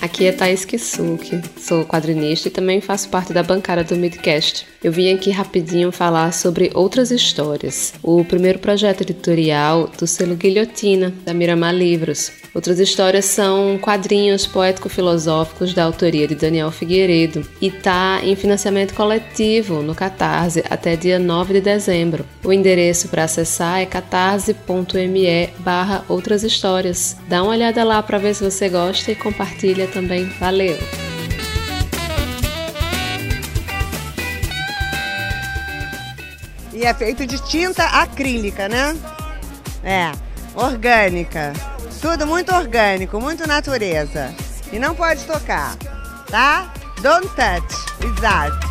Aqui é Thaís Kisuki, sou quadrinista e também faço parte da bancada do Midcast. Eu vim aqui rapidinho falar sobre outras histórias. O primeiro projeto editorial do selo Guilhotina, da Miramar Livros. Outras histórias são quadrinhos poético-filosóficos da autoria de Daniel Figueiredo e tá em financiamento coletivo no Catarse até dia 9 de dezembro. O endereço para acessar é catarse.me barra outras histórias. Dá uma olhada lá para ver se você gosta e compartilha também. Valeu! E é feito de tinta acrílica, né? É, orgânica. Tudo muito orgânico, muito natureza. E não pode tocar, tá? Don't touch, exato.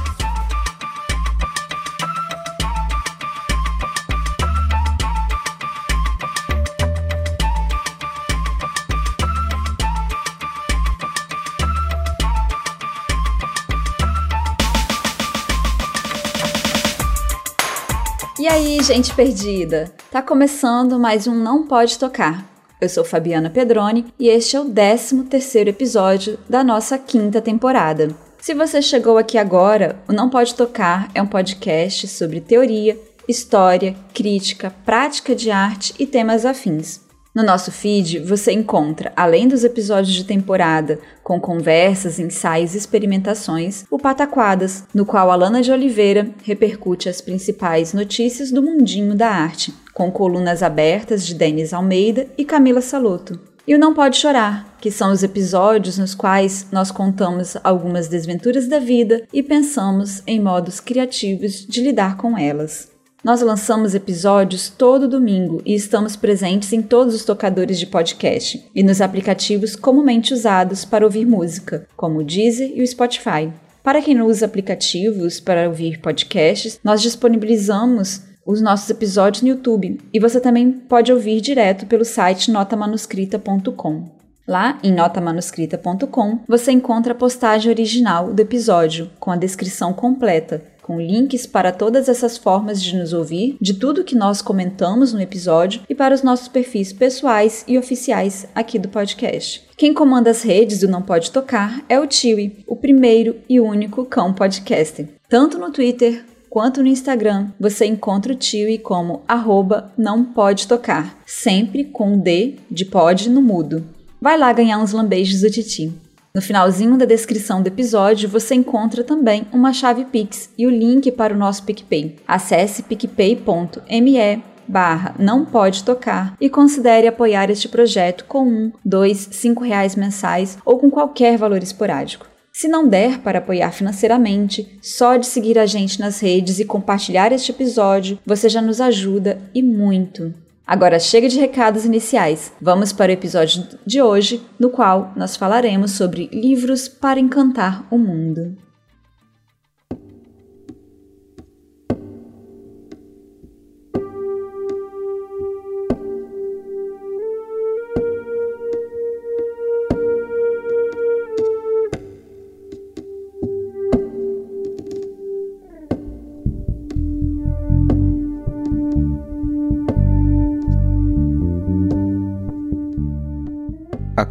E aí, gente perdida? Tá começando mais um Não Pode Tocar. Eu sou Fabiana Pedroni e este é o 13 terceiro episódio da nossa quinta temporada. Se você chegou aqui agora, o Não Pode Tocar é um podcast sobre teoria, história, crítica, prática de arte e temas afins. No nosso feed, você encontra, além dos episódios de temporada com conversas, ensaios e experimentações, o Pataquadas, no qual Alana de Oliveira repercute as principais notícias do mundinho da arte, com colunas abertas de Denis Almeida e Camila Saloto. E o Não Pode Chorar, que são os episódios nos quais nós contamos algumas desventuras da vida e pensamos em modos criativos de lidar com elas. Nós lançamos episódios todo domingo e estamos presentes em todos os tocadores de podcast e nos aplicativos comumente usados para ouvir música, como o Deezer e o Spotify. Para quem não usa aplicativos para ouvir podcasts, nós disponibilizamos os nossos episódios no YouTube e você também pode ouvir direto pelo site notamanuscrita.com. Lá em notamanuscrita.com você encontra a postagem original do episódio com a descrição completa com links para todas essas formas de nos ouvir, de tudo que nós comentamos no episódio e para os nossos perfis pessoais e oficiais aqui do podcast. Quem comanda as redes do Não Pode Tocar é o Tiwi, o primeiro e único cão podcast. Tanto no Twitter quanto no Instagram, você encontra o Tiwi como arroba não pode tocar, sempre com D de pode no mudo. Vai lá ganhar uns lambejos do Titi. No finalzinho da descrição do episódio você encontra também uma chave Pix e o link para o nosso PicPay. Acesse picpay.me barra não pode tocar e considere apoiar este projeto com um, dois, cinco reais mensais ou com qualquer valor esporádico. Se não der para apoiar financeiramente, só de seguir a gente nas redes e compartilhar este episódio, você já nos ajuda e muito. Agora chega de recados iniciais. Vamos para o episódio de hoje, no qual nós falaremos sobre livros para encantar o mundo.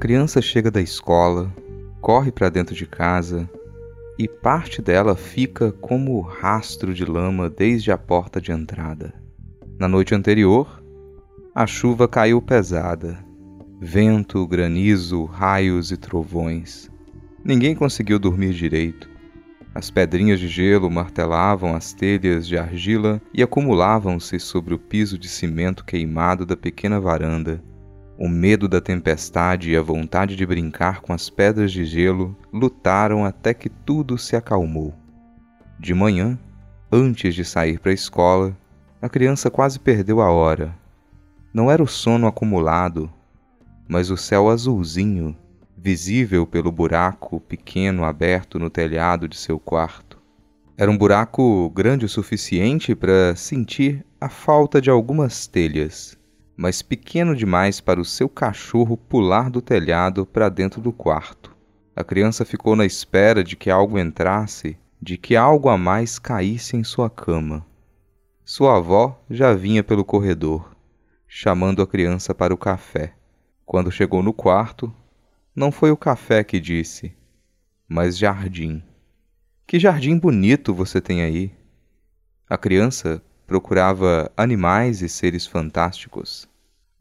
Criança chega da escola, corre para dentro de casa e parte dela fica como rastro de lama desde a porta de entrada. Na noite anterior, a chuva caiu pesada. Vento, granizo, raios e trovões. Ninguém conseguiu dormir direito. As pedrinhas de gelo martelavam as telhas de argila e acumulavam-se sobre o piso de cimento queimado da pequena varanda o medo da tempestade e a vontade de brincar com as pedras de gelo lutaram até que tudo se acalmou. De manhã, antes de sair para a escola, a criança quase perdeu a hora. Não era o sono acumulado, mas o céu azulzinho, visível pelo buraco pequeno aberto no telhado de seu quarto. Era um buraco grande o suficiente para sentir a falta de algumas telhas mas pequeno demais para o seu cachorro pular do telhado para dentro do quarto. A criança ficou na espera de que algo entrasse, de que algo a mais caísse em sua cama. Sua avó já vinha pelo corredor, chamando a criança para o café. Quando chegou no quarto, não foi o café que disse, mas jardim. Que jardim bonito você tem aí! A criança procurava animais e seres fantásticos.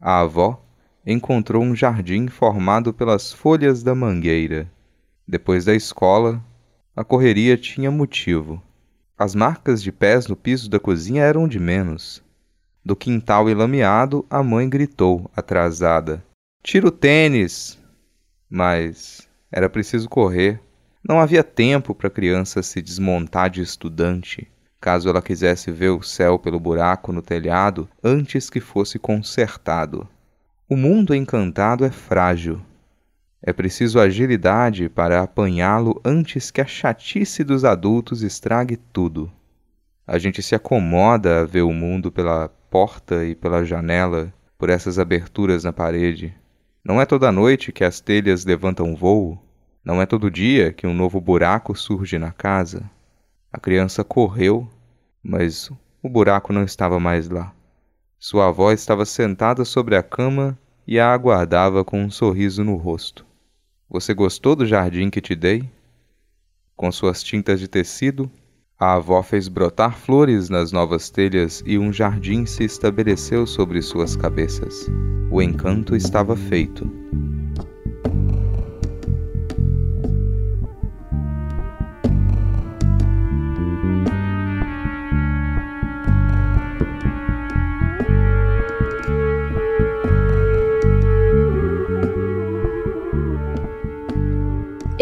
A avó encontrou um jardim formado pelas folhas da mangueira. Depois da escola, a correria tinha motivo. As marcas de pés no piso da cozinha eram de menos. Do quintal enlameado, a mãe gritou, atrasada: Tira o tênis! Mas era preciso correr. Não havia tempo para a criança se desmontar de estudante, caso ela quisesse ver o céu pelo buraco no telhado antes que fosse consertado. O mundo encantado é frágil. É preciso agilidade para apanhá-lo antes que a chatice dos adultos estrague tudo. A gente se acomoda a ver o mundo pela porta e pela janela, por essas aberturas na parede. Não é toda noite que as telhas levantam voo. Não é todo dia que um novo buraco surge na casa. A criança correu, mas o buraco não estava mais lá. Sua avó estava sentada sobre a cama e a aguardava com um sorriso no rosto. Você gostou do jardim que te dei? Com suas tintas de tecido, a avó fez brotar flores nas novas telhas e um jardim se estabeleceu sobre suas cabeças. O encanto estava feito.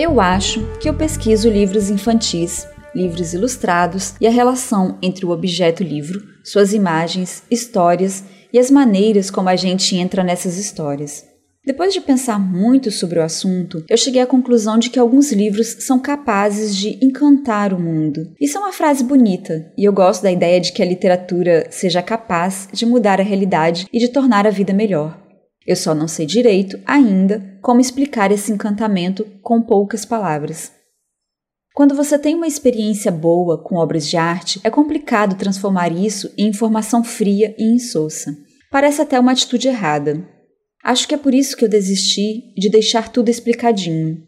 Eu acho que eu pesquiso livros infantis, livros ilustrados e a relação entre o objeto livro, suas imagens, histórias e as maneiras como a gente entra nessas histórias. Depois de pensar muito sobre o assunto, eu cheguei à conclusão de que alguns livros são capazes de encantar o mundo. Isso é uma frase bonita, e eu gosto da ideia de que a literatura seja capaz de mudar a realidade e de tornar a vida melhor. Eu só não sei direito, ainda, como explicar esse encantamento com poucas palavras. Quando você tem uma experiência boa com obras de arte, é complicado transformar isso em informação fria e insossa. Parece até uma atitude errada. Acho que é por isso que eu desisti de deixar tudo explicadinho.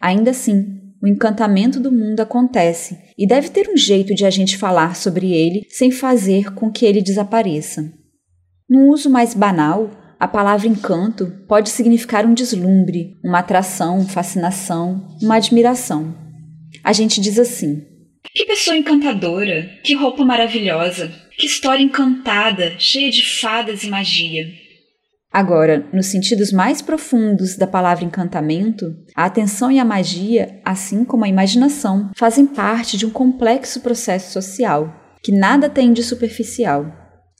Ainda assim, o encantamento do mundo acontece e deve ter um jeito de a gente falar sobre ele sem fazer com que ele desapareça. No uso mais banal, a palavra encanto pode significar um deslumbre, uma atração, fascinação, uma admiração. A gente diz assim: Que pessoa encantadora, que roupa maravilhosa, que história encantada, cheia de fadas e magia. Agora, nos sentidos mais profundos da palavra encantamento, a atenção e a magia, assim como a imaginação, fazem parte de um complexo processo social, que nada tem de superficial.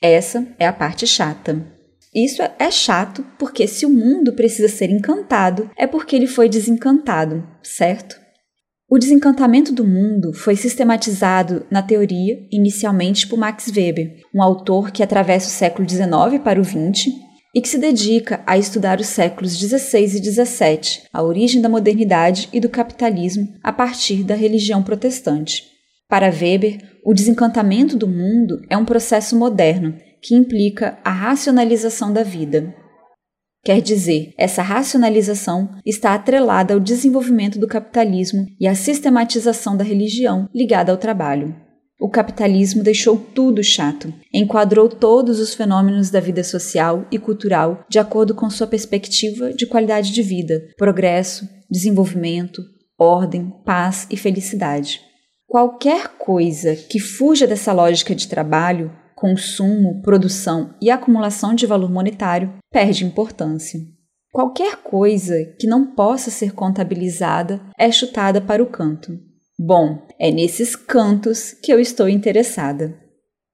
Essa é a parte chata. Isso é chato, porque se o mundo precisa ser encantado, é porque ele foi desencantado, certo? O desencantamento do mundo foi sistematizado na teoria inicialmente por Max Weber, um autor que atravessa o século XIX para o XX e que se dedica a estudar os séculos XVI e XVII, a origem da modernidade e do capitalismo a partir da religião protestante. Para Weber, o desencantamento do mundo é um processo moderno que implica a racionalização da vida. Quer dizer, essa racionalização está atrelada ao desenvolvimento do capitalismo e à sistematização da religião ligada ao trabalho. O capitalismo deixou tudo chato, enquadrou todos os fenômenos da vida social e cultural de acordo com sua perspectiva de qualidade de vida, progresso, desenvolvimento, ordem, paz e felicidade. Qualquer coisa que fuja dessa lógica de trabalho consumo, produção e acumulação de valor monetário perde importância. Qualquer coisa que não possa ser contabilizada é chutada para o canto. Bom, é nesses cantos que eu estou interessada.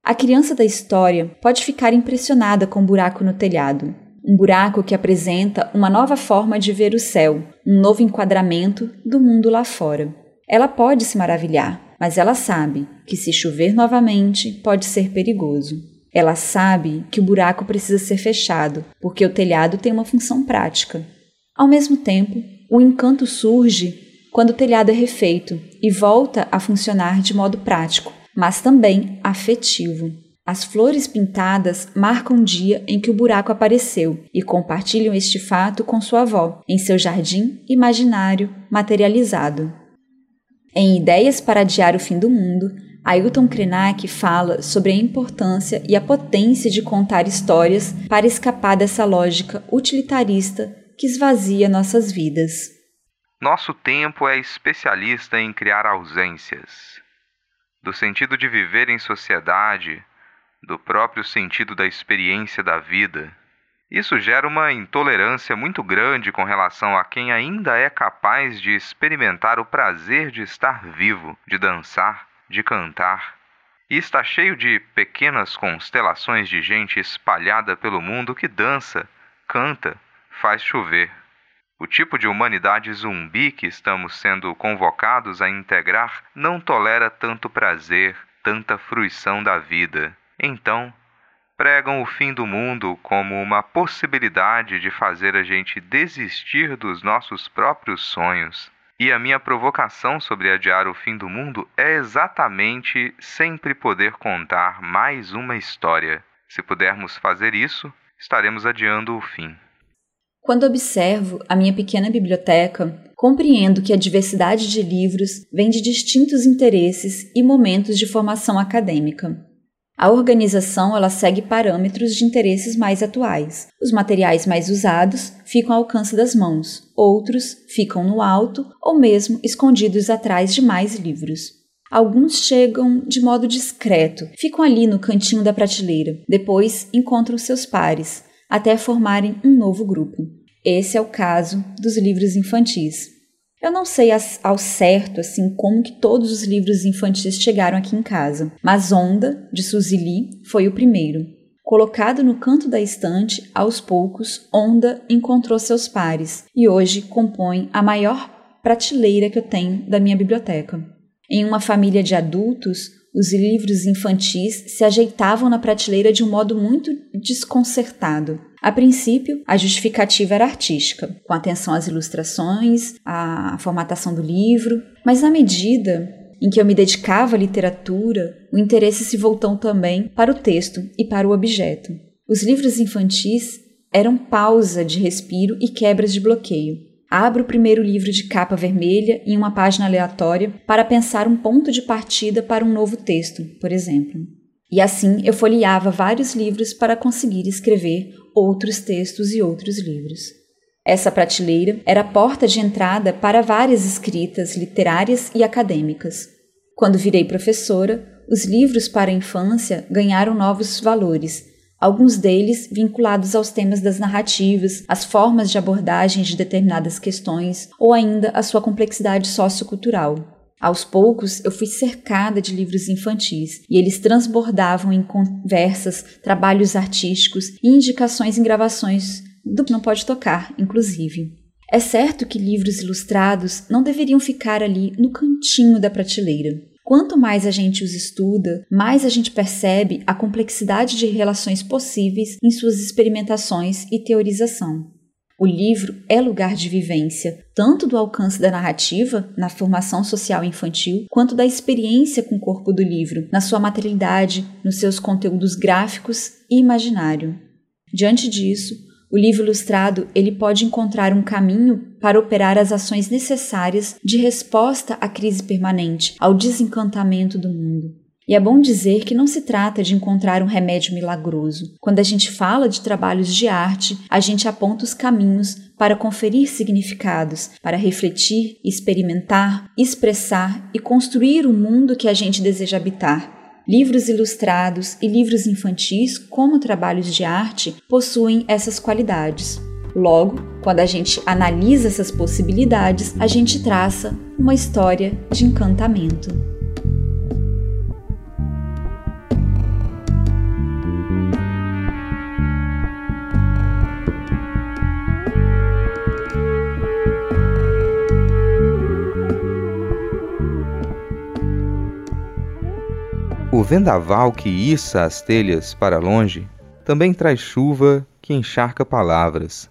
A criança da história pode ficar impressionada com o um buraco no telhado, um buraco que apresenta uma nova forma de ver o céu, um novo enquadramento do mundo lá fora. Ela pode se maravilhar, mas ela sabe que se chover novamente pode ser perigoso. Ela sabe que o buraco precisa ser fechado, porque o telhado tem uma função prática. Ao mesmo tempo, o encanto surge quando o telhado é refeito e volta a funcionar de modo prático, mas também afetivo. As flores pintadas marcam o dia em que o buraco apareceu e compartilham este fato com sua avó, em seu jardim imaginário materializado. Em Ideias para Adiar o Fim do Mundo, Ailton Krenak fala sobre a importância e a potência de contar histórias para escapar dessa lógica utilitarista que esvazia nossas vidas. Nosso tempo é especialista em criar ausências. Do sentido de viver em sociedade, do próprio sentido da experiência da vida. Isso gera uma intolerância muito grande com relação a quem ainda é capaz de experimentar o prazer de estar vivo, de dançar, de cantar. E está cheio de pequenas constelações de gente espalhada pelo mundo que dança, canta, faz chover. O tipo de humanidade zumbi que estamos sendo convocados a integrar não tolera tanto prazer, tanta fruição da vida. Então, pregam o fim do mundo como uma possibilidade de fazer a gente desistir dos nossos próprios sonhos. E a minha provocação sobre adiar o fim do mundo é exatamente sempre poder contar mais uma história. Se pudermos fazer isso, estaremos adiando o fim. Quando observo a minha pequena biblioteca, compreendo que a diversidade de livros vem de distintos interesses e momentos de formação acadêmica. A organização ela segue parâmetros de interesses mais atuais. Os materiais mais usados ficam ao alcance das mãos, outros ficam no alto ou mesmo escondidos atrás de mais livros. Alguns chegam de modo discreto, ficam ali no cantinho da prateleira, depois encontram seus pares, até formarem um novo grupo. Esse é o caso dos livros infantis. Eu não sei ao certo assim como que todos os livros infantis chegaram aqui em casa, mas Onda, de Suzy Lee, foi o primeiro. Colocado no canto da estante, aos poucos, Onda encontrou seus pares e hoje compõe a maior prateleira que eu tenho da minha biblioteca. Em uma família de adultos, os livros infantis se ajeitavam na prateleira de um modo muito desconcertado. A princípio, a justificativa era artística, com atenção às ilustrações, à formatação do livro, mas na medida em que eu me dedicava à literatura, o interesse se voltou também para o texto e para o objeto. Os livros infantis eram pausa de respiro e quebras de bloqueio. Abro o primeiro livro de capa vermelha em uma página aleatória para pensar um ponto de partida para um novo texto, por exemplo. E assim eu folheava vários livros para conseguir escrever outros textos e outros livros. Essa prateleira era a porta de entrada para várias escritas literárias e acadêmicas. Quando virei professora, os livros para a infância ganharam novos valores, alguns deles vinculados aos temas das narrativas, às formas de abordagem de determinadas questões ou ainda à sua complexidade sociocultural. Aos poucos, eu fui cercada de livros infantis e eles transbordavam em conversas, trabalhos artísticos e indicações em gravações do que não pode tocar, inclusive. É certo que livros ilustrados não deveriam ficar ali no cantinho da prateleira. Quanto mais a gente os estuda, mais a gente percebe a complexidade de relações possíveis em suas experimentações e teorização. O livro é lugar de vivência, tanto do alcance da narrativa, na formação social infantil, quanto da experiência com o corpo do livro, na sua materialidade, nos seus conteúdos gráficos e imaginário. Diante disso, o livro ilustrado ele pode encontrar um caminho para operar as ações necessárias de resposta à crise permanente, ao desencantamento do mundo. E é bom dizer que não se trata de encontrar um remédio milagroso. Quando a gente fala de trabalhos de arte, a gente aponta os caminhos para conferir significados, para refletir, experimentar, expressar e construir o mundo que a gente deseja habitar. Livros ilustrados e livros infantis, como trabalhos de arte, possuem essas qualidades. Logo, quando a gente analisa essas possibilidades, a gente traça uma história de encantamento. O vendaval que issa as telhas para longe também traz chuva que encharca palavras.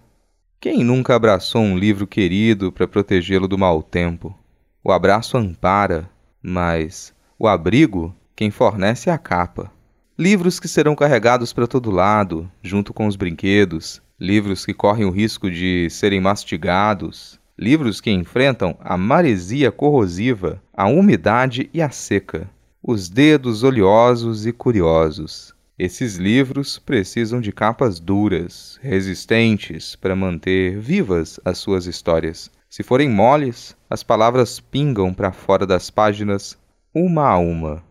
Quem nunca abraçou um livro querido para protegê-lo do mau tempo? O abraço ampara, mas o abrigo quem fornece é a capa. livros que serão carregados para todo lado, junto com os brinquedos, livros que correm o risco de serem mastigados, livros que enfrentam a maresia corrosiva, a umidade e a seca, os dedos oleosos e curiosos. Esses livros precisam de capas duras, resistentes, para manter vivas as suas histórias. Se forem moles, as palavras pingam para fora das páginas, uma a uma.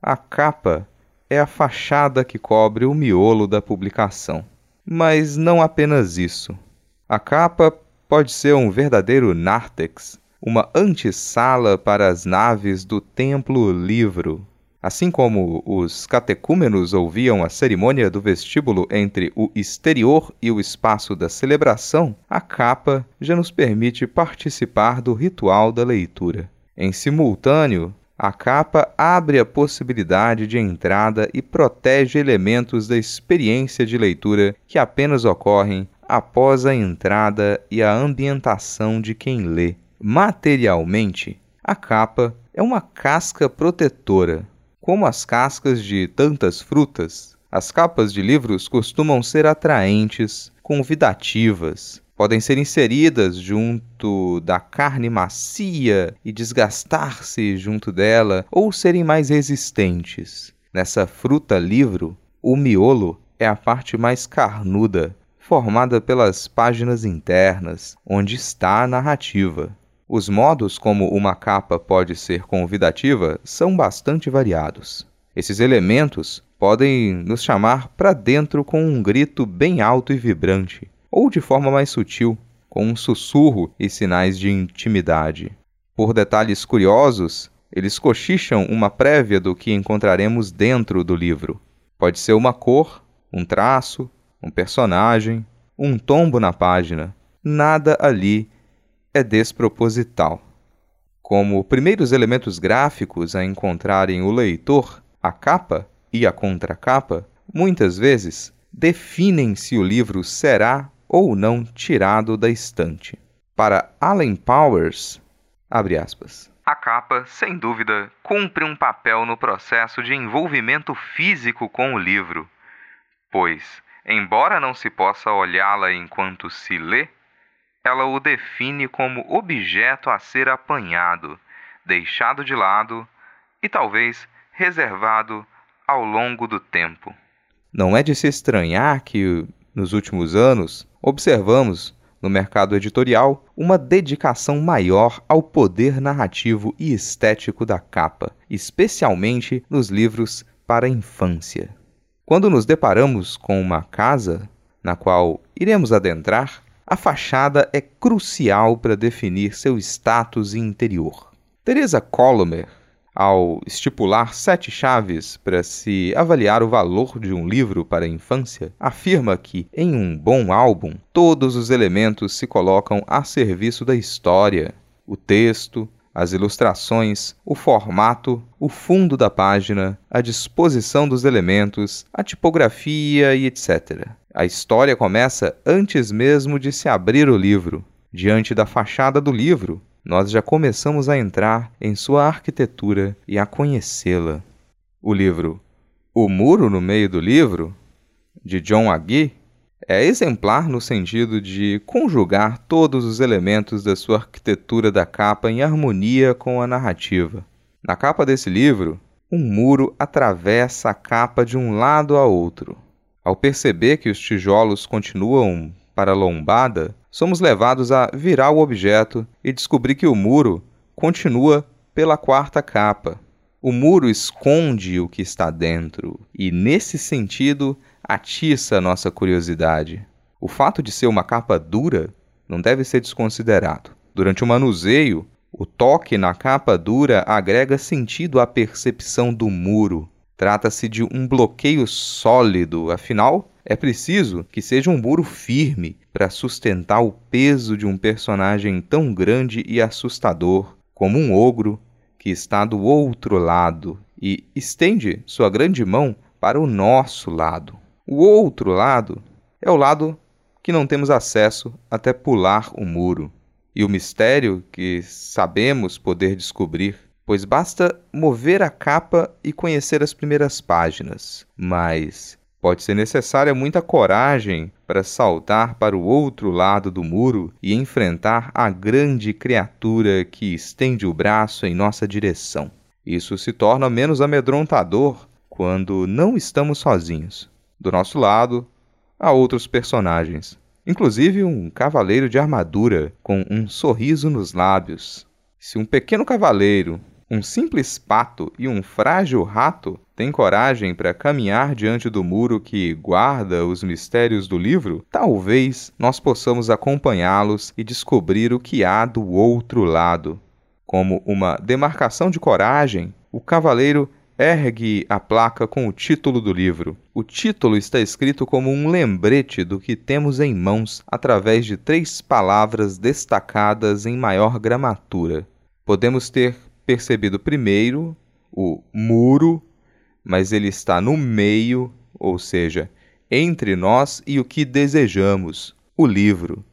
A capa é a fachada que cobre o miolo da publicação. Mas não apenas isso. A capa pode ser um verdadeiro nártex, uma antessala para as naves do templo livro. Assim como os catecúmenos ouviam a cerimônia do vestíbulo entre o exterior e o espaço da celebração, a capa já nos permite participar do ritual da leitura. Em simultâneo, a capa abre a possibilidade de entrada e protege elementos da experiência de leitura que apenas ocorrem após a entrada e a ambientação de quem lê. Materialmente, a capa é uma casca protetora. Como as cascas de tantas frutas, as capas de livros costumam ser atraentes, convidativas, podem ser inseridas junto da carne macia e desgastar-se junto dela, ou serem mais resistentes. Nessa fruta livro, o miolo é a parte mais carnuda, formada pelas páginas internas, onde está a narrativa. Os modos como uma capa pode ser convidativa são bastante variados. Esses elementos podem nos chamar para dentro com um grito bem alto e vibrante, ou de forma mais sutil, com um sussurro e sinais de intimidade. Por detalhes curiosos, eles cochicham uma prévia do que encontraremos dentro do livro. Pode ser uma cor, um traço, um personagem, um tombo na página. Nada ali é desproposital. Como primeiros elementos gráficos a encontrarem o leitor, a capa e a contracapa, muitas vezes definem se o livro será ou não tirado da estante. Para Allen Powers, abre aspas. A capa, sem dúvida, cumpre um papel no processo de envolvimento físico com o livro, pois, embora não se possa olhá-la enquanto se lê, ela o define como objeto a ser apanhado, deixado de lado e talvez reservado ao longo do tempo. Não é de se estranhar que, nos últimos anos, observamos no mercado editorial uma dedicação maior ao poder narrativo e estético da capa, especialmente nos livros para a infância. Quando nos deparamos com uma casa na qual iremos adentrar, a fachada é crucial para definir seu status interior. Teresa Colomer ao estipular sete chaves para se avaliar o valor de um livro para a infância, afirma que, em um bom álbum, todos os elementos se colocam a serviço da história: o texto, as ilustrações, o formato, o fundo da página, a disposição dos elementos, a tipografia e etc. A história começa antes mesmo de se abrir o livro. Diante da fachada do livro, nós já começamos a entrar em sua arquitetura e a conhecê-la. O livro O Muro no Meio do Livro, de John Agee, é exemplar no sentido de conjugar todos os elementos da sua arquitetura da capa em harmonia com a narrativa. Na capa desse livro, um muro atravessa a capa de um lado a outro. Ao perceber que os tijolos continuam para a lombada, somos levados a virar o objeto e descobrir que o muro continua pela quarta capa. O muro esconde o que está dentro e, nesse sentido, atiça nossa curiosidade. O fato de ser uma capa dura não deve ser desconsiderado. Durante o manuseio, o toque na capa dura agrega sentido à percepção do muro. Trata-se de um bloqueio sólido, afinal, é preciso que seja um muro firme para sustentar o peso de um personagem tão grande e assustador como um ogro que está do outro lado e estende sua grande mão para o nosso lado. O outro lado é o lado que não temos acesso até pular o muro. E o mistério que sabemos poder descobrir pois basta mover a capa e conhecer as primeiras páginas. Mas pode ser necessária muita coragem para saltar para o outro lado do muro e enfrentar a grande criatura que estende o braço em nossa direção. Isso se torna menos amedrontador quando não estamos sozinhos. Do nosso lado, há outros personagens, inclusive um cavaleiro de armadura com um sorriso nos lábios. Se um pequeno cavaleiro um simples pato e um frágil rato têm coragem para caminhar diante do muro que guarda os mistérios do livro, talvez nós possamos acompanhá-los e descobrir o que há do outro lado. Como uma demarcação de coragem, o cavaleiro ergue a placa com o título do livro. O título está escrito como um lembrete do que temos em mãos através de três palavras destacadas em maior gramatura. Podemos ter percebido primeiro o muro, mas ele está no meio, ou seja, entre nós e o que desejamos, o livro.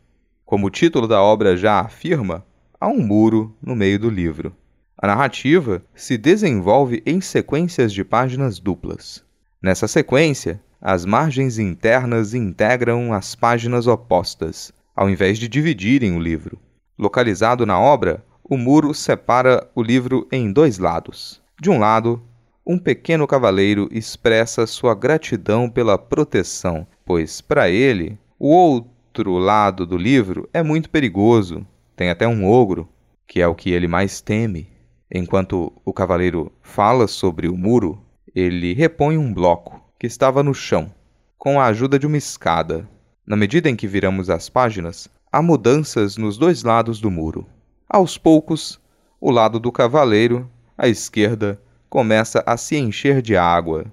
Como o título da obra já afirma, há um muro no meio do livro. A narrativa se desenvolve em sequências de páginas duplas. Nessa sequência, as margens internas integram as páginas opostas, ao invés de dividirem o livro. Localizado na obra, o muro separa o livro em dois lados. De um lado, um pequeno cavaleiro expressa sua gratidão pela proteção, pois para ele o outro lado do livro é muito perigoso. Tem até um ogro, que é o que ele mais teme. Enquanto o cavaleiro fala sobre o muro, ele repõe um bloco que estava no chão, com a ajuda de uma escada. Na medida em que viramos as páginas, há mudanças nos dois lados do muro. Aos poucos, o lado do cavaleiro, à esquerda, começa a se encher de água.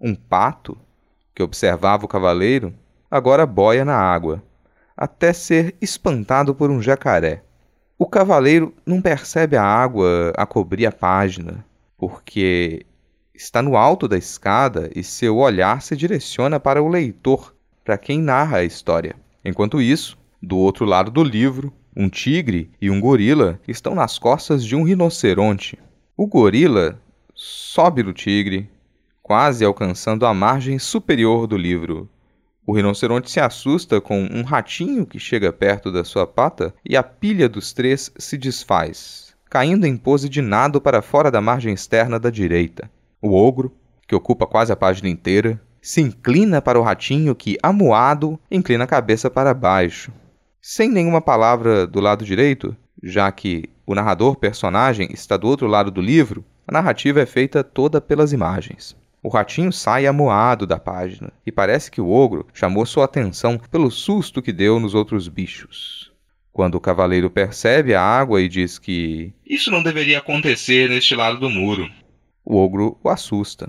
Um pato, que observava o cavaleiro, agora boia na água, até ser espantado por um jacaré. O cavaleiro não percebe a água a cobrir a página, porque está no alto da escada e seu olhar se direciona para o leitor, para quem narra a história. Enquanto isso, do outro lado do livro, um tigre e um gorila estão nas costas de um rinoceronte. O gorila sobe no tigre, quase alcançando a margem superior do livro. O rinoceronte se assusta com um ratinho que chega perto da sua pata e a pilha dos três se desfaz, caindo em pose de nado para fora da margem externa da direita. O ogro, que ocupa quase a página inteira, se inclina para o ratinho que, amuado, inclina a cabeça para baixo sem nenhuma palavra do lado direito, já que o narrador personagem está do outro lado do livro, a narrativa é feita toda pelas imagens. O ratinho sai amoado da página e parece que o ogro chamou sua atenção pelo susto que deu nos outros bichos. Quando o cavaleiro percebe a água e diz que isso não deveria acontecer neste lado do muro, o ogro o assusta.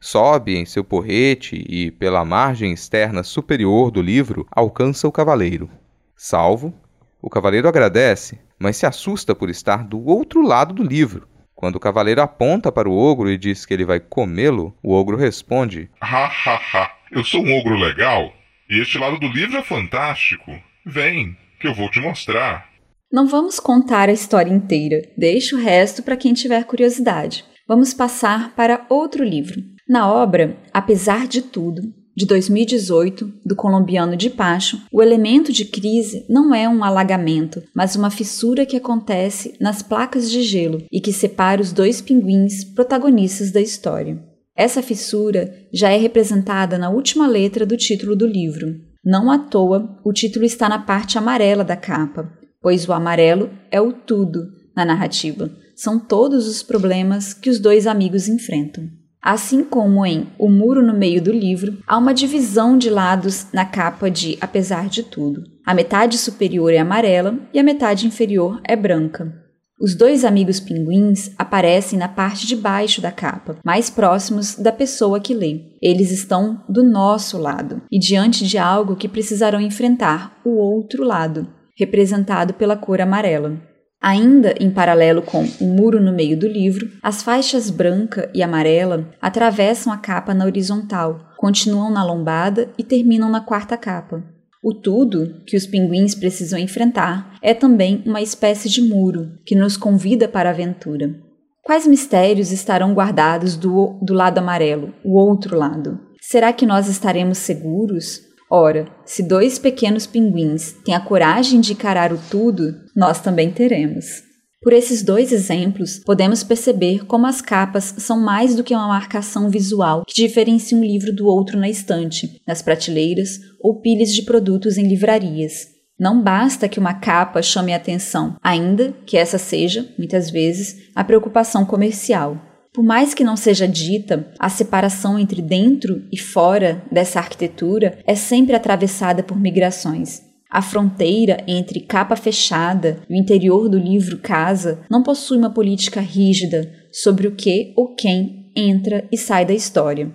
Sobe em seu porrete e, pela margem externa superior do livro, alcança o cavaleiro. Salvo, o cavaleiro agradece, mas se assusta por estar do outro lado do livro. Quando o cavaleiro aponta para o ogro e diz que ele vai comê-lo, o ogro responde: Ha ha ha, eu sou um ogro legal e este lado do livro é fantástico. Vem, que eu vou te mostrar. Não vamos contar a história inteira, deixe o resto para quem tiver curiosidade. Vamos passar para outro livro. Na obra, apesar de tudo, de 2018, do colombiano de Pacho, o elemento de crise não é um alagamento, mas uma fissura que acontece nas placas de gelo e que separa os dois pinguins protagonistas da história. Essa fissura já é representada na última letra do título do livro. Não à toa, o título está na parte amarela da capa, pois o amarelo é o tudo na narrativa. São todos os problemas que os dois amigos enfrentam. Assim como em O Muro no Meio do livro, há uma divisão de lados na capa de Apesar de Tudo. A metade superior é amarela e a metade inferior é branca. Os dois amigos pinguins aparecem na parte de baixo da capa, mais próximos da pessoa que lê. Eles estão do nosso lado e diante de algo que precisarão enfrentar, o outro lado, representado pela cor amarela. Ainda em paralelo com o muro no meio do livro, as faixas branca e amarela atravessam a capa na horizontal, continuam na lombada e terminam na quarta capa. O tudo que os pinguins precisam enfrentar é também uma espécie de muro que nos convida para a aventura. Quais mistérios estarão guardados do, do lado amarelo, o outro lado? Será que nós estaremos seguros? Ora, se dois pequenos pinguins têm a coragem de encarar o tudo, nós também teremos. Por esses dois exemplos, podemos perceber como as capas são mais do que uma marcação visual que diferencia um livro do outro na estante, nas prateleiras ou pilhas de produtos em livrarias. Não basta que uma capa chame a atenção, ainda que essa seja, muitas vezes, a preocupação comercial. Por mais que não seja dita, a separação entre dentro e fora dessa arquitetura é sempre atravessada por migrações. A fronteira entre capa fechada e o interior do livro casa não possui uma política rígida sobre o que ou quem entra e sai da história.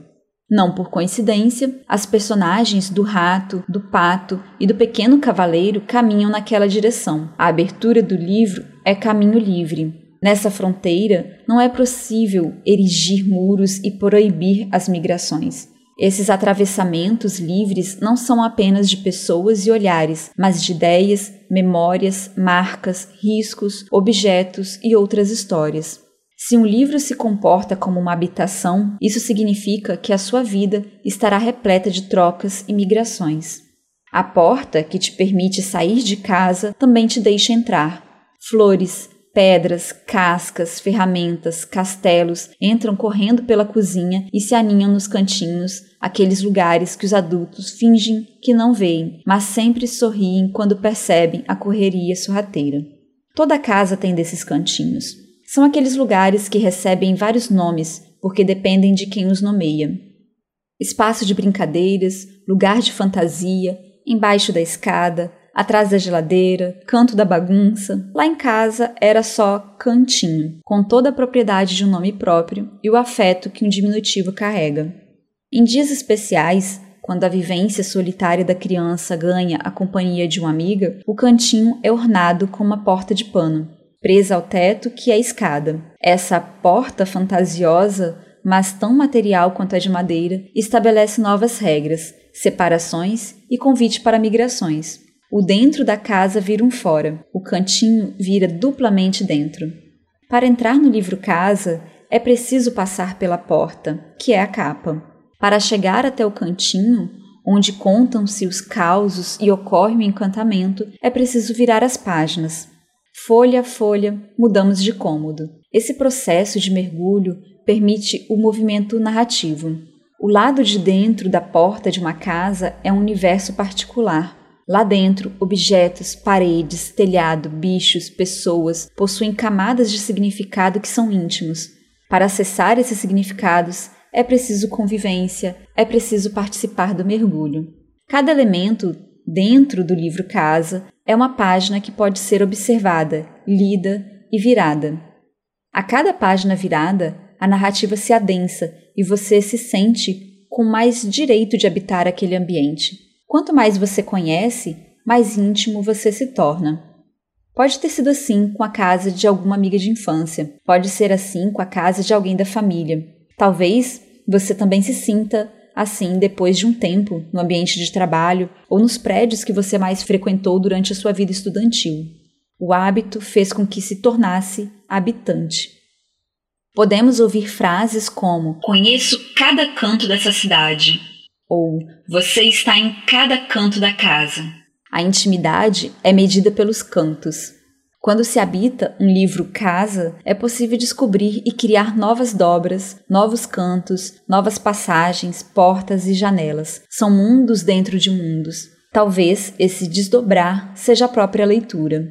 Não por coincidência, as personagens do rato, do pato e do pequeno cavaleiro caminham naquela direção. A abertura do livro é caminho livre. Nessa fronteira, não é possível erigir muros e proibir as migrações. Esses atravessamentos livres não são apenas de pessoas e olhares, mas de ideias, memórias, marcas, riscos, objetos e outras histórias. Se um livro se comporta como uma habitação, isso significa que a sua vida estará repleta de trocas e migrações. A porta que te permite sair de casa também te deixa entrar. Flores, Pedras, cascas, ferramentas, castelos entram correndo pela cozinha e se aninham nos cantinhos, aqueles lugares que os adultos fingem que não veem, mas sempre sorriem quando percebem a correria sorrateira. Toda casa tem desses cantinhos. São aqueles lugares que recebem vários nomes porque dependem de quem os nomeia. Espaço de brincadeiras, lugar de fantasia, embaixo da escada, atrás da geladeira, canto da bagunça. Lá em casa era só cantinho, com toda a propriedade de um nome próprio e o afeto que um diminutivo carrega. Em dias especiais, quando a vivência solitária da criança ganha a companhia de uma amiga, o cantinho é ornado com uma porta de pano, presa ao teto que é a escada. Essa porta fantasiosa, mas tão material quanto a de madeira, estabelece novas regras, separações e convite para migrações. O dentro da casa vira um fora, o cantinho vira duplamente dentro. Para entrar no livro casa, é preciso passar pela porta, que é a capa. Para chegar até o cantinho, onde contam-se os causos e ocorre o encantamento, é preciso virar as páginas. Folha a folha, mudamos de cômodo. Esse processo de mergulho permite o movimento narrativo. O lado de dentro da porta de uma casa é um universo particular, Lá dentro, objetos, paredes, telhado, bichos, pessoas possuem camadas de significado que são íntimos. Para acessar esses significados, é preciso convivência, é preciso participar do mergulho. Cada elemento dentro do livro Casa é uma página que pode ser observada, lida e virada. A cada página virada, a narrativa se adensa e você se sente com mais direito de habitar aquele ambiente. Quanto mais você conhece, mais íntimo você se torna. Pode ter sido assim com a casa de alguma amiga de infância, pode ser assim com a casa de alguém da família. Talvez você também se sinta assim depois de um tempo no ambiente de trabalho ou nos prédios que você mais frequentou durante a sua vida estudantil. O hábito fez com que se tornasse habitante. Podemos ouvir frases como: Conheço cada canto dessa cidade, ou você está em cada canto da casa. A intimidade é medida pelos cantos. Quando se habita um livro casa, é possível descobrir e criar novas dobras, novos cantos, novas passagens, portas e janelas. São mundos dentro de mundos. Talvez esse desdobrar seja a própria leitura.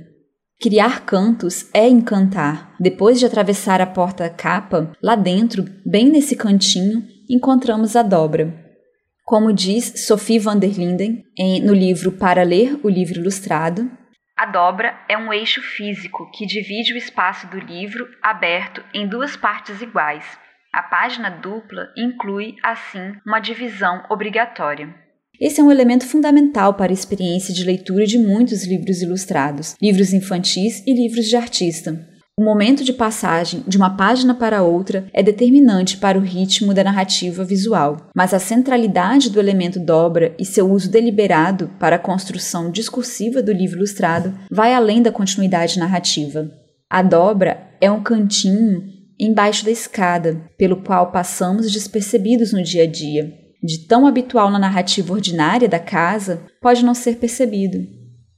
Criar cantos é encantar. Depois de atravessar a porta capa, lá dentro, bem nesse cantinho, encontramos a dobra. Como diz Sophie van der Linden em, no livro Para Ler o Livro Ilustrado, a dobra é um eixo físico que divide o espaço do livro aberto em duas partes iguais. A página dupla inclui, assim, uma divisão obrigatória. Esse é um elemento fundamental para a experiência de leitura de muitos livros ilustrados, livros infantis e livros de artista. O momento de passagem de uma página para outra é determinante para o ritmo da narrativa visual, mas a centralidade do elemento dobra e seu uso deliberado para a construção discursiva do livro ilustrado vai além da continuidade narrativa. A dobra é um cantinho embaixo da escada, pelo qual passamos despercebidos no dia a dia. De tão habitual na narrativa ordinária da casa, pode não ser percebido.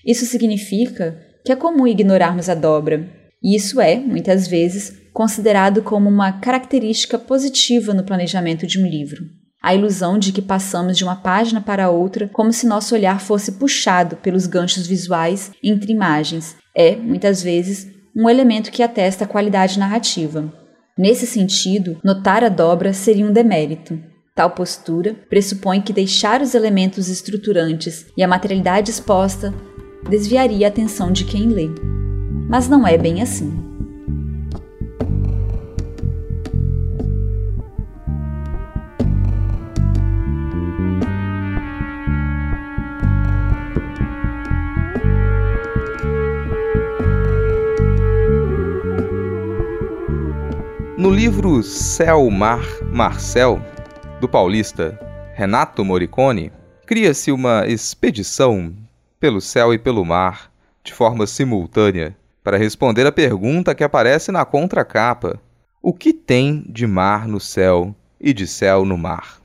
Isso significa que é comum ignorarmos a dobra, e isso é, muitas vezes, considerado como uma característica positiva no planejamento de um livro. A ilusão de que passamos de uma página para outra como se nosso olhar fosse puxado pelos ganchos visuais entre imagens é, muitas vezes, um elemento que atesta a qualidade narrativa. Nesse sentido, notar a dobra seria um demérito. Tal postura pressupõe que deixar os elementos estruturantes e a materialidade exposta desviaria a atenção de quem lê. Mas não é bem assim. No livro Céu, Mar, Marcel, do paulista Renato Morricone, cria-se uma expedição pelo céu e pelo mar de forma simultânea para responder a pergunta que aparece na contracapa: O que tem de mar no céu e de céu no mar?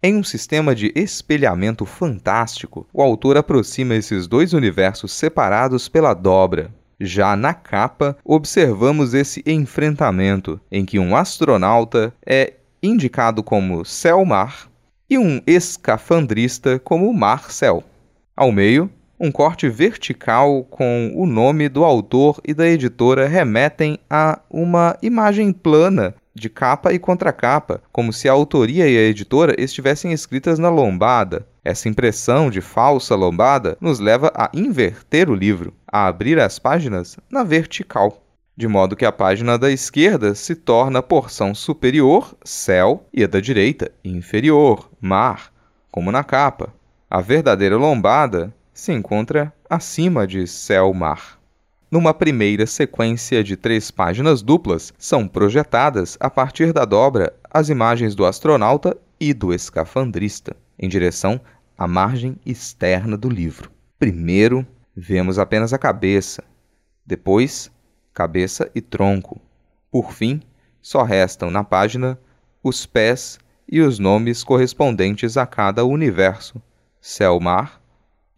Em um sistema de espelhamento fantástico, o autor aproxima esses dois universos separados pela dobra, já na capa, observamos esse enfrentamento em que um astronauta é indicado como Céu-Mar e um escafandrista como Mar-Céu. Ao meio, um corte vertical com o nome do autor e da editora remetem a uma imagem plana de capa e contracapa, como se a autoria e a editora estivessem escritas na lombada. Essa impressão de falsa lombada nos leva a inverter o livro, a abrir as páginas na vertical, de modo que a página da esquerda se torna a porção superior, céu, e a da direita, inferior, mar, como na capa. A verdadeira lombada se encontra acima de céu-mar. Numa primeira sequência de três páginas duplas, são projetadas, a partir da dobra, as imagens do astronauta e do escafandrista, em direção à margem externa do livro. Primeiro, vemos apenas a cabeça, depois, cabeça e tronco. Por fim, só restam na página os pés e os nomes correspondentes a cada universo: Céu-Mar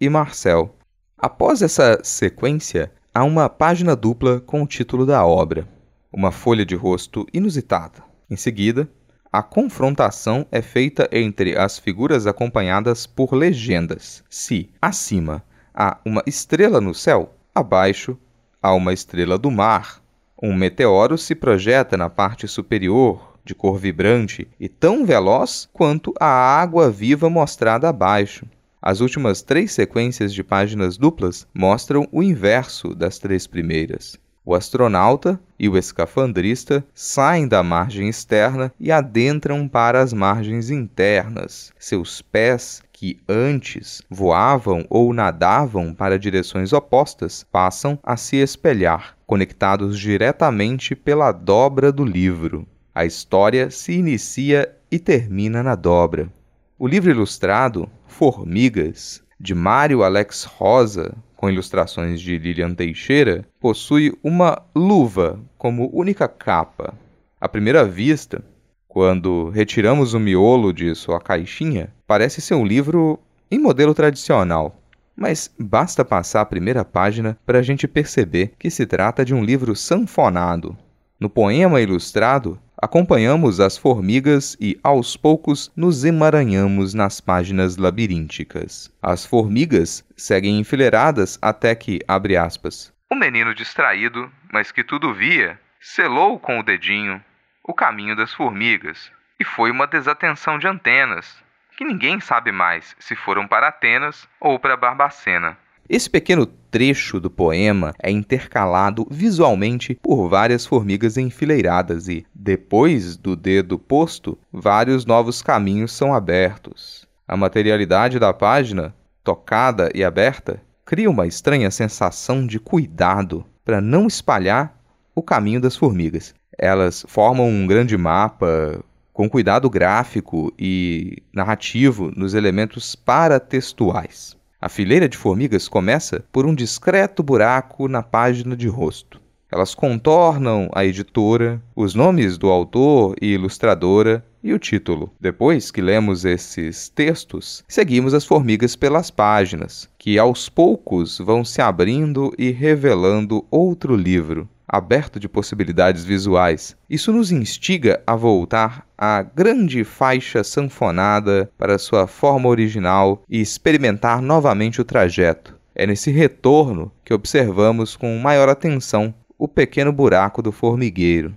e Marcel. Após essa sequência, há uma página dupla com o título da obra, uma folha de rosto inusitada. Em seguida, a confrontação é feita entre as figuras acompanhadas por legendas. Se, acima, há uma estrela no céu, abaixo há uma estrela do mar. Um meteoro se projeta na parte superior, de cor vibrante e tão veloz quanto a água viva mostrada abaixo. As últimas três sequências de páginas duplas mostram o inverso das três primeiras. O astronauta e o escafandrista saem da margem externa e adentram para as margens internas. Seus pés, que antes voavam ou nadavam para direções opostas, passam a se espelhar, conectados diretamente pela dobra do livro. A história se inicia e termina na dobra. O livro ilustrado Formigas, de Mário Alex Rosa, com ilustrações de Lilian Teixeira, possui uma luva como única capa. À primeira vista, quando retiramos o miolo de sua caixinha, parece ser um livro em modelo tradicional. Mas basta passar a primeira página para a gente perceber que se trata de um livro sanfonado. No poema ilustrado, Acompanhamos as formigas e, aos poucos, nos emaranhamos nas páginas labirínticas. As formigas seguem enfileiradas até que, abre aspas, o menino distraído, mas que tudo via, selou com o dedinho o caminho das formigas. E foi uma desatenção de antenas, que ninguém sabe mais se foram para Atenas ou para Barbacena. Esse pequeno trecho do poema é intercalado visualmente por várias formigas enfileiradas e, depois do dedo posto, vários novos caminhos são abertos. A materialidade da página, tocada e aberta, cria uma estranha sensação de cuidado para não espalhar o caminho das formigas. Elas formam um grande mapa com cuidado gráfico e narrativo nos elementos paratextuais. A fileira de formigas começa por um discreto buraco na página de rosto. Elas contornam a editora, os nomes do autor e ilustradora e o título. Depois que lemos esses textos, seguimos as formigas pelas páginas, que aos poucos vão se abrindo e revelando outro livro, aberto de possibilidades visuais. Isso nos instiga a voltar à grande faixa sanfonada para sua forma original e experimentar novamente o trajeto. É nesse retorno que observamos com maior atenção o pequeno buraco do formigueiro.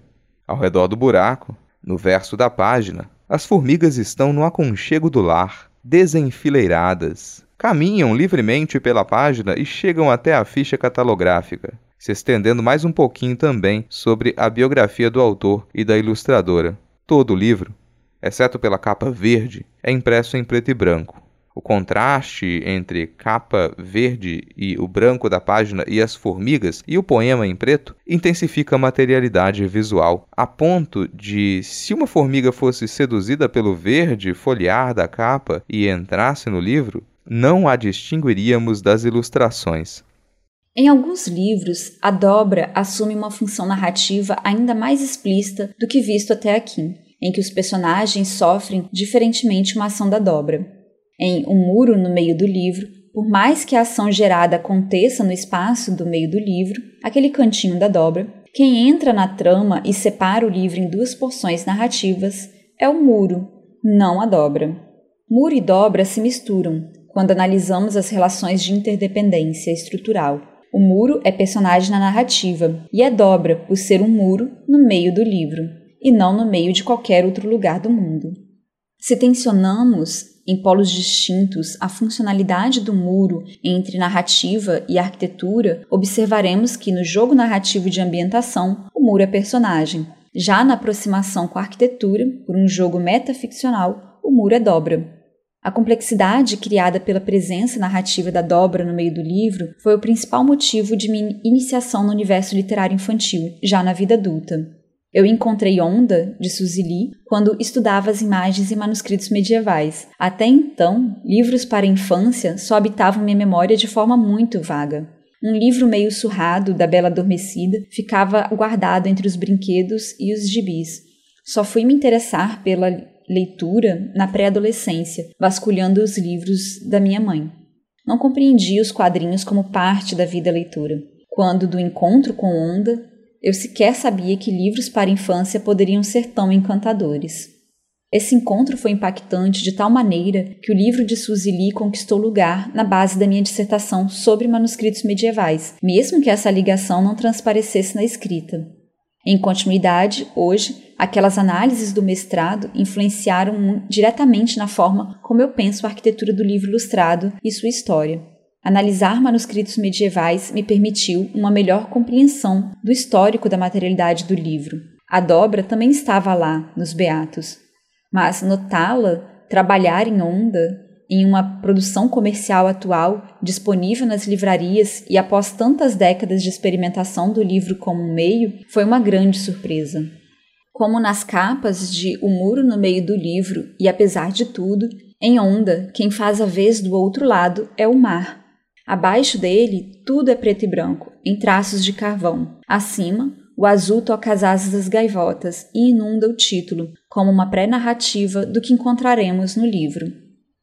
Ao redor do buraco, no verso da página, as formigas estão no aconchego do lar, desenfileiradas. Caminham livremente pela página e chegam até a ficha catalográfica, se estendendo mais um pouquinho também sobre a biografia do autor e da ilustradora. Todo o livro, exceto pela capa verde, é impresso em preto e branco. O contraste entre capa verde e o branco da página e as formigas e o poema em preto intensifica a materialidade visual, a ponto de, se uma formiga fosse seduzida pelo verde foliar da capa e entrasse no livro, não a distinguiríamos das ilustrações. Em alguns livros, a dobra assume uma função narrativa ainda mais explícita do que visto até aqui, em que os personagens sofrem diferentemente uma ação da dobra em Um Muro no meio do livro, por mais que a ação gerada aconteça no espaço do meio do livro, aquele cantinho da dobra, quem entra na trama e separa o livro em duas porções narrativas é o muro, não a dobra. Muro e dobra se misturam quando analisamos as relações de interdependência estrutural. O muro é personagem na narrativa e é dobra por ser um muro no meio do livro, e não no meio de qualquer outro lugar do mundo. Se tensionamos em polos distintos a funcionalidade do muro entre narrativa e arquitetura, observaremos que no jogo narrativo de ambientação, o muro é personagem. Já na aproximação com a arquitetura, por um jogo metaficcional, o muro é dobra. A complexidade criada pela presença narrativa da dobra no meio do livro foi o principal motivo de minha iniciação no universo literário infantil, já na vida adulta. Eu encontrei Onda, de Suzy Lee, quando estudava as imagens e manuscritos medievais. Até então, livros para infância só habitavam minha memória de forma muito vaga. Um livro meio surrado, da Bela Adormecida, ficava guardado entre os brinquedos e os gibis. Só fui me interessar pela leitura na pré-adolescência, vasculhando os livros da minha mãe. Não compreendia os quadrinhos como parte da vida leitura. Quando, do encontro com Onda, eu sequer sabia que livros para infância poderiam ser tão encantadores. Esse encontro foi impactante de tal maneira que o livro de Suzy Lee conquistou lugar na base da minha dissertação sobre manuscritos medievais, mesmo que essa ligação não transparecesse na escrita. Em continuidade, hoje, aquelas análises do mestrado influenciaram diretamente na forma como eu penso a arquitetura do livro ilustrado e sua história. Analisar manuscritos medievais me permitiu uma melhor compreensão do histórico da materialidade do livro. A dobra também estava lá, nos Beatos, mas notá-la trabalhar em onda, em uma produção comercial atual, disponível nas livrarias e após tantas décadas de experimentação do livro como um meio, foi uma grande surpresa. Como nas capas de O Muro no Meio do Livro e Apesar de Tudo, em Onda, quem faz a vez do outro lado é o mar, Abaixo dele, tudo é preto e branco, em traços de carvão. Acima, o azul toca as asas das gaivotas e inunda o título, como uma pré-narrativa do que encontraremos no livro.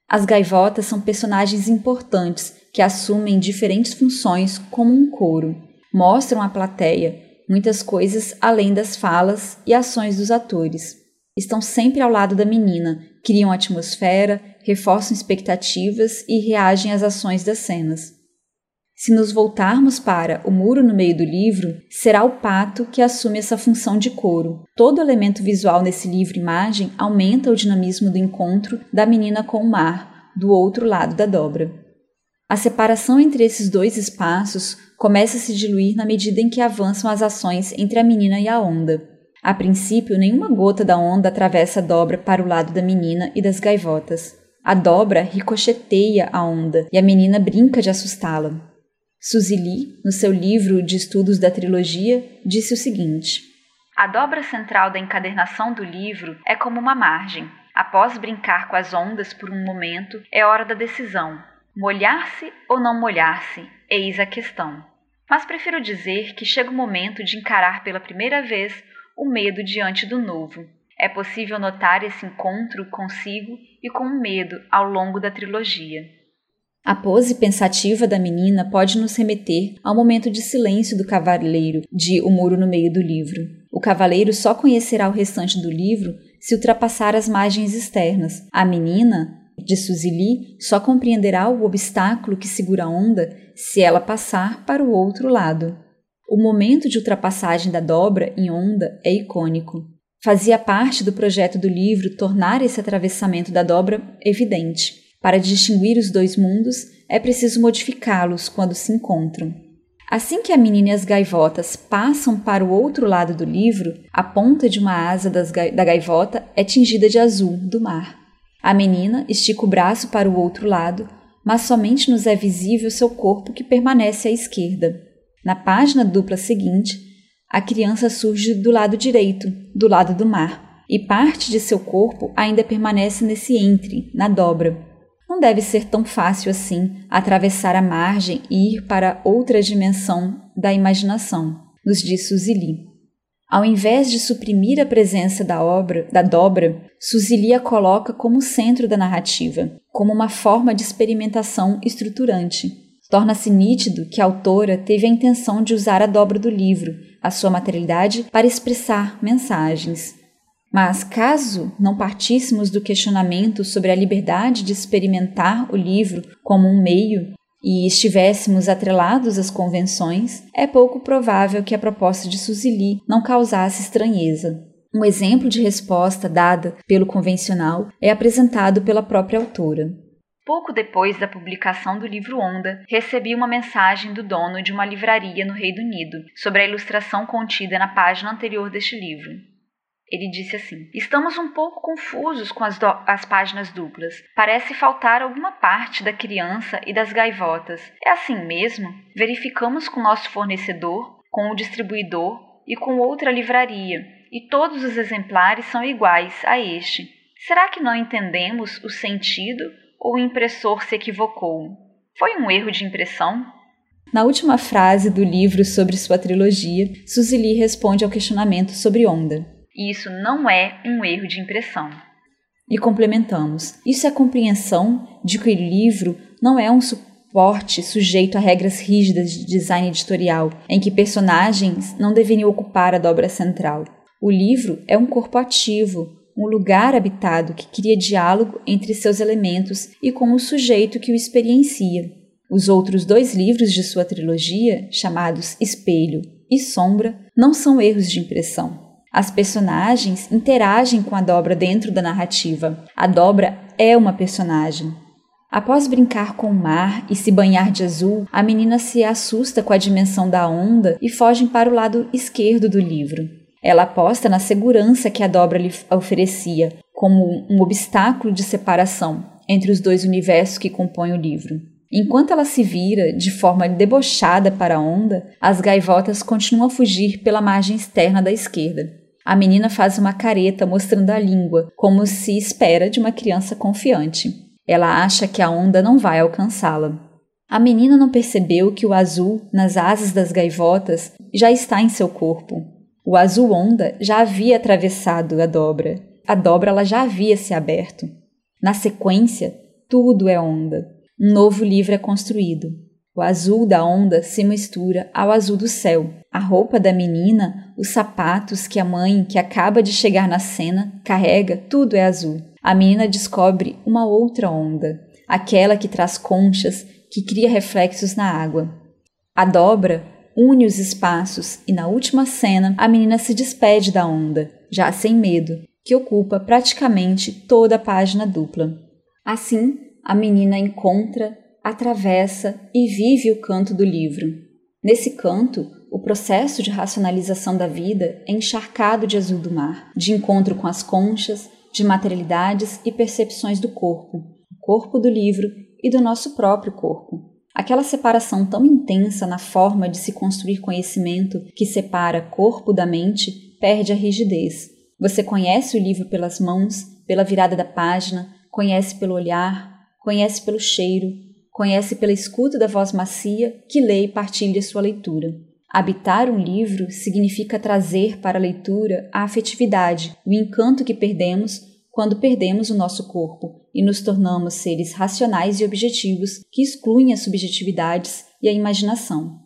As gaivotas são personagens importantes que assumem diferentes funções como um coro. Mostram à plateia muitas coisas além das falas e ações dos atores. Estão sempre ao lado da menina, criam atmosfera, reforçam expectativas e reagem às ações das cenas. Se nos voltarmos para o muro no meio do livro, será o pato que assume essa função de coro. Todo elemento visual nesse livro-imagem aumenta o dinamismo do encontro da menina com o mar, do outro lado da dobra. A separação entre esses dois espaços começa a se diluir na medida em que avançam as ações entre a menina e a onda. A princípio, nenhuma gota da onda atravessa a dobra para o lado da menina e das gaivotas. A dobra ricocheteia a onda e a menina brinca de assustá-la. Suzy Lee, no seu livro de estudos da trilogia, disse o seguinte: A dobra central da encadernação do livro é como uma margem. Após brincar com as ondas por um momento, é hora da decisão. Molhar-se ou não molhar-se? Eis a questão. mas prefiro dizer que chega o momento de encarar pela primeira vez o medo diante do novo. É possível notar esse encontro consigo e com o medo ao longo da trilogia. A pose pensativa da menina pode nos remeter ao momento de silêncio do cavaleiro de O Muro no Meio do Livro. O cavaleiro só conhecerá o restante do livro se ultrapassar as margens externas. A menina, de Suzili, só compreenderá o obstáculo que segura a onda se ela passar para o outro lado. O momento de ultrapassagem da dobra em onda é icônico. Fazia parte do projeto do livro tornar esse atravessamento da dobra evidente. Para distinguir os dois mundos, é preciso modificá-los quando se encontram. Assim que a menina e as gaivotas passam para o outro lado do livro, a ponta de uma asa da gaivota é tingida de azul do mar. A menina estica o braço para o outro lado, mas somente nos é visível seu corpo que permanece à esquerda. Na página dupla seguinte, a criança surge do lado direito, do lado do mar, e parte de seu corpo ainda permanece nesse entre, na dobra. Não deve ser tão fácil assim atravessar a margem e ir para outra dimensão da imaginação, nos diz Suzili. Ao invés de suprimir a presença da obra, da dobra, Suzili a coloca como centro da narrativa, como uma forma de experimentação estruturante. Torna-se nítido que a autora teve a intenção de usar a dobra do livro, a sua materialidade, para expressar mensagens. Mas, caso não partíssemos do questionamento sobre a liberdade de experimentar o livro como um meio e estivéssemos atrelados às convenções, é pouco provável que a proposta de Suzili não causasse estranheza. Um exemplo de resposta dada pelo convencional é apresentado pela própria autora. Pouco depois da publicação do livro Onda, recebi uma mensagem do dono de uma livraria no Reino Unido sobre a ilustração contida na página anterior deste livro. Ele disse assim: Estamos um pouco confusos com as, as, páginas duplas. Parece faltar alguma parte da criança e das gaivotas. É assim mesmo? Verificamos com nosso fornecedor, com o distribuidor e com outra livraria, e todos os exemplares são iguais a este. Será que não entendemos o sentido o impressor se equivocou? Foi um erro de impressão? Na última frase do livro sobre sua trilogia, Suzy responde ao questionamento sobre onda. Isso não é um erro de impressão. E complementamos: isso é a compreensão de que o livro não é um suporte sujeito a regras rígidas de design editorial, em que personagens não deveriam ocupar a dobra central. O livro é um corpo ativo, um lugar habitado que cria diálogo entre seus elementos e com o sujeito que o experiencia. Os outros dois livros de sua trilogia, chamados Espelho e Sombra, não são erros de impressão. As personagens interagem com a dobra dentro da narrativa. A dobra é uma personagem. Após brincar com o mar e se banhar de azul, a menina se assusta com a dimensão da onda e foge para o lado esquerdo do livro. Ela aposta na segurança que a dobra lhe oferecia, como um obstáculo de separação entre os dois universos que compõem o livro. Enquanto ela se vira de forma debochada para a onda, as gaivotas continuam a fugir pela margem externa da esquerda. A menina faz uma careta mostrando a língua, como se espera de uma criança confiante. Ela acha que a onda não vai alcançá-la. A menina não percebeu que o azul nas asas das gaivotas já está em seu corpo. O azul onda já havia atravessado a dobra. A dobra ela já havia se aberto. Na sequência, tudo é onda. Um novo livro é construído. O azul da onda se mistura ao azul do céu. A roupa da menina, os sapatos que a mãe, que acaba de chegar na cena, carrega, tudo é azul. A menina descobre uma outra onda, aquela que traz conchas, que cria reflexos na água. A dobra une os espaços e na última cena a menina se despede da onda, já sem medo, que ocupa praticamente toda a página dupla. Assim, a menina encontra, atravessa e vive o canto do livro. Nesse canto, o processo de racionalização da vida é encharcado de azul do mar, de encontro com as conchas, de materialidades e percepções do corpo, o corpo do livro e do nosso próprio corpo. Aquela separação tão intensa na forma de se construir conhecimento que separa corpo da mente perde a rigidez. Você conhece o livro pelas mãos, pela virada da página, conhece pelo olhar, conhece pelo cheiro, Conhece pela escuta da voz macia que lê e partilha sua leitura. Habitar um livro significa trazer para a leitura a afetividade, o encanto que perdemos quando perdemos o nosso corpo e nos tornamos seres racionais e objetivos que excluem as subjetividades e a imaginação.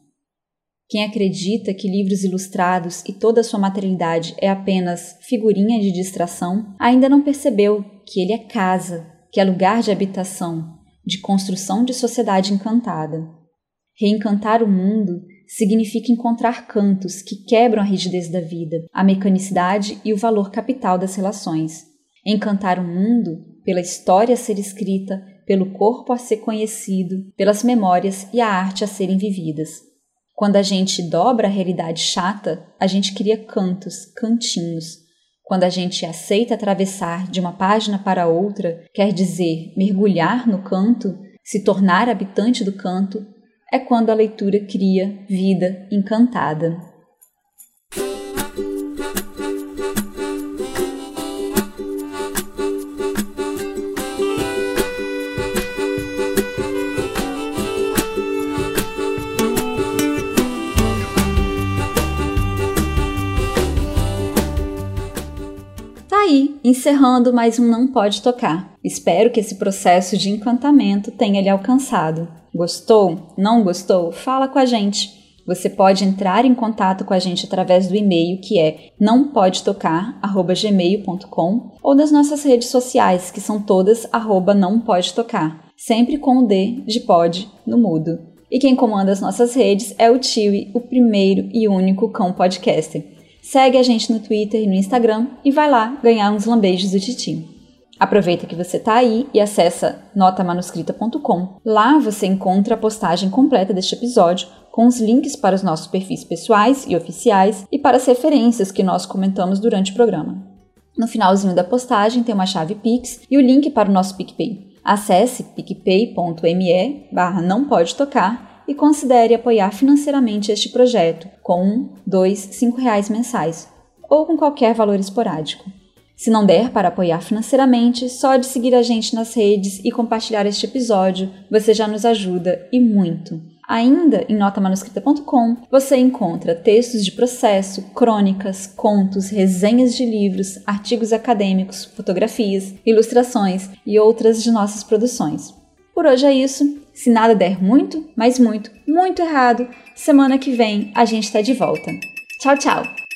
Quem acredita que livros ilustrados e toda a sua materialidade é apenas figurinha de distração, ainda não percebeu que ele é casa, que é lugar de habitação, de construção de sociedade encantada. Reencantar o mundo significa encontrar cantos que quebram a rigidez da vida, a mecanicidade e o valor capital das relações. Encantar o mundo pela história a ser escrita, pelo corpo a ser conhecido, pelas memórias e a arte a serem vividas. Quando a gente dobra a realidade chata, a gente cria cantos, cantinhos. Quando a gente aceita atravessar de uma página para outra, quer dizer mergulhar no canto, se tornar habitante do canto, é quando a leitura cria vida encantada. Encerrando mais um Não Pode Tocar. Espero que esse processo de encantamento tenha lhe alcançado. Gostou? Não gostou? Fala com a gente. Você pode entrar em contato com a gente através do e-mail que é nãopodetocar@gmail.com ou das nossas redes sociais, que são todas arroba não pode tocar, sempre com o D de pod no mudo. E quem comanda as nossas redes é o Tiwi, o primeiro e único cão podcaster. Segue a gente no Twitter e no Instagram e vai lá ganhar uns lambejos do Titi. Aproveita que você está aí e acessa notamanuscrita.com. Lá você encontra a postagem completa deste episódio com os links para os nossos perfis pessoais e oficiais e para as referências que nós comentamos durante o programa. No finalzinho da postagem tem uma chave Pix e o link para o nosso PicPay. Acesse picpay.me barra não pode tocar e considere apoiar financeiramente este projeto com um, dois, cinco reais mensais ou com qualquer valor esporádico. Se não der para apoiar financeiramente, só de seguir a gente nas redes e compartilhar este episódio, você já nos ajuda e muito. Ainda em notamanuscrita.com você encontra textos de processo, crônicas, contos, resenhas de livros, artigos acadêmicos, fotografias, ilustrações e outras de nossas produções. Por hoje é isso. Se nada der muito, mas muito, muito errado, semana que vem a gente está de volta. Tchau, tchau!